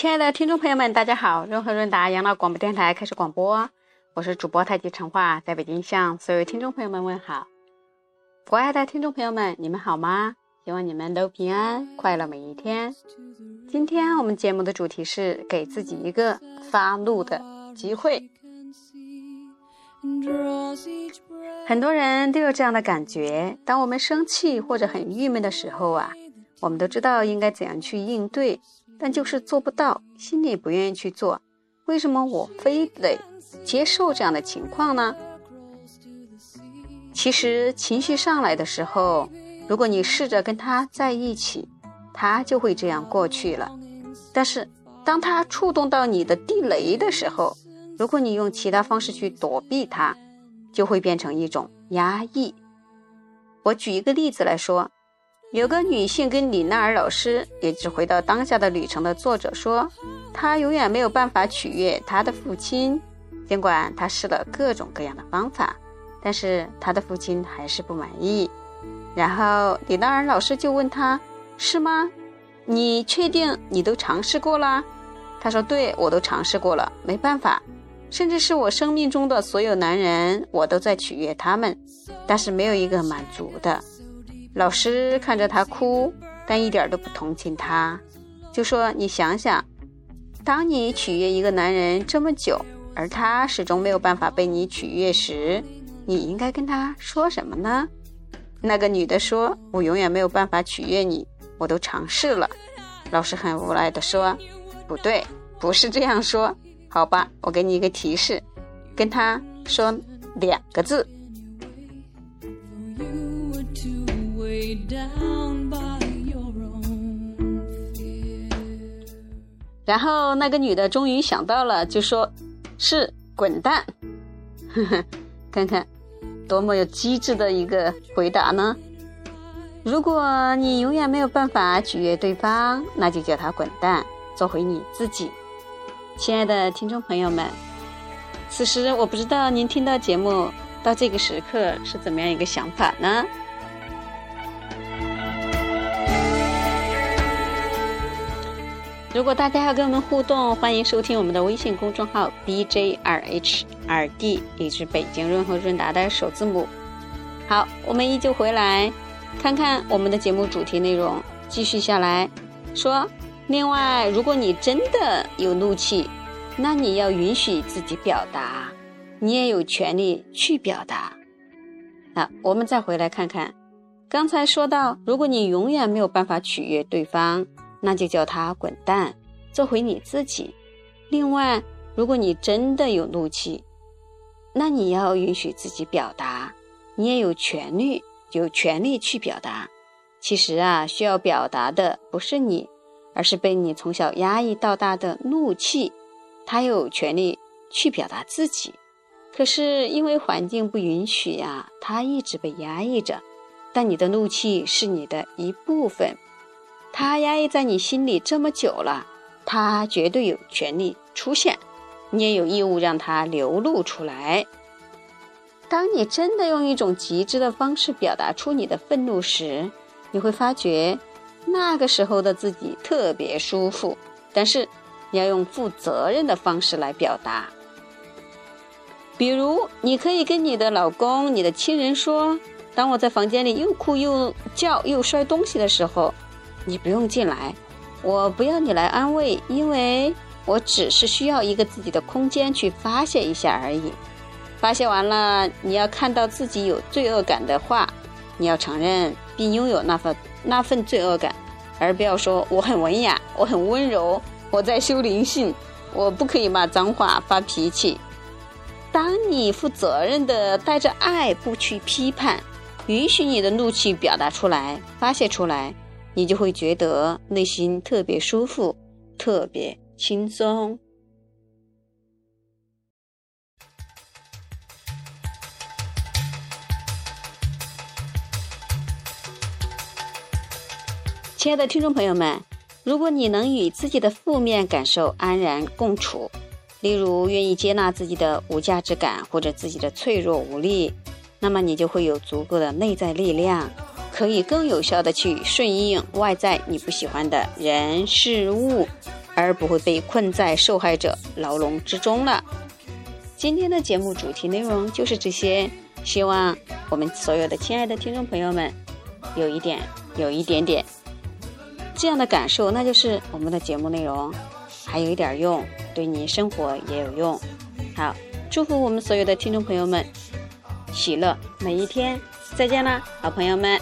亲爱的听众朋友们，大家好！润和润达养老广播电台开始广播，我是主播太极陈化，在北京向所有听众朋友们问好。国外的听众朋友们，你们好吗？希望你们都平安快乐每一天。今天我们节目的主题是给自己一个发怒的机会。很多人都有这样的感觉：当我们生气或者很郁闷的时候啊，我们都知道应该怎样去应对。但就是做不到，心里不愿意去做，为什么我非得接受这样的情况呢？其实情绪上来的时候，如果你试着跟他在一起，他就会这样过去了。但是当他触动到你的地雷的时候，如果你用其他方式去躲避他，就会变成一种压抑。我举一个例子来说。有个女性跟李娜尔老师，也就是回到当下的旅程的作者说，她永远没有办法取悦她的父亲，尽管她试了各种各样的方法，但是她的父亲还是不满意。然后李娜尔老师就问她：“是吗？你确定你都尝试过了？”她说：“对，我都尝试过了，没办法，甚至是我生命中的所有男人，我都在取悦他们，但是没有一个满足的。”老师看着他哭，但一点都不同情他，就说：“你想想，当你取悦一个男人这么久，而他始终没有办法被你取悦时，你应该跟他说什么呢？”那个女的说：“我永远没有办法取悦你，我都尝试了。”老师很无奈地说：“不对，不是这样说，好吧，我给你一个提示，跟他说两个字。”然后那个女的终于想到了，就说：“是滚蛋！”呵呵，看看多么有机智的一个回答呢？如果你永远没有办法取悦对方，那就叫他滚蛋，做回你自己。亲爱的听众朋友们，此时我不知道您听到节目到这个时刻是怎么样一个想法呢？如果大家要跟我们互动，欢迎收听我们的微信公众号 B J R H R D，也是北京润和润达的首字母。好，我们依旧回来看看我们的节目主题内容。继续下来说，另外，如果你真的有怒气，那你要允许自己表达，你也有权利去表达。那我们再回来看看，刚才说到，如果你永远没有办法取悦对方。那就叫他滚蛋，做回你自己。另外，如果你真的有怒气，那你要允许自己表达，你也有权利，有权利去表达。其实啊，需要表达的不是你，而是被你从小压抑到大的怒气。他有权利去表达自己，可是因为环境不允许呀，他一直被压抑着。但你的怒气是你的一部分。他压抑在你心里这么久了，他绝对有权利出现，你也有义务让他流露出来。当你真的用一种极致的方式表达出你的愤怒时，你会发觉那个时候的自己特别舒服。但是你要用负责任的方式来表达，比如你可以跟你的老公、你的亲人说：“当我在房间里又哭又叫又摔东西的时候。”你不用进来，我不要你来安慰，因为我只是需要一个自己的空间去发泄一下而已。发泄完了，你要看到自己有罪恶感的话，你要承认并拥有那份那份罪恶感，而不要说我很文雅，我很温柔，我在修灵性，我不可以骂脏话、发脾气。当你负责任的带着爱，不去批判，允许你的怒气表达出来、发泄出来。你就会觉得内心特别舒服，特别轻松。亲爱的听众朋友们，如果你能与自己的负面感受安然共处，例如愿意接纳自己的无价值感或者自己的脆弱无力，那么你就会有足够的内在力量。可以更有效的去顺应外在你不喜欢的人事物，而不会被困在受害者牢笼之中了。今天的节目主题内容就是这些，希望我们所有的亲爱的听众朋友们有一点、有一点点这样的感受，那就是我们的节目内容还有一点用，对你生活也有用。好，祝福我们所有的听众朋友们喜乐每一天，再见啦，好朋友们。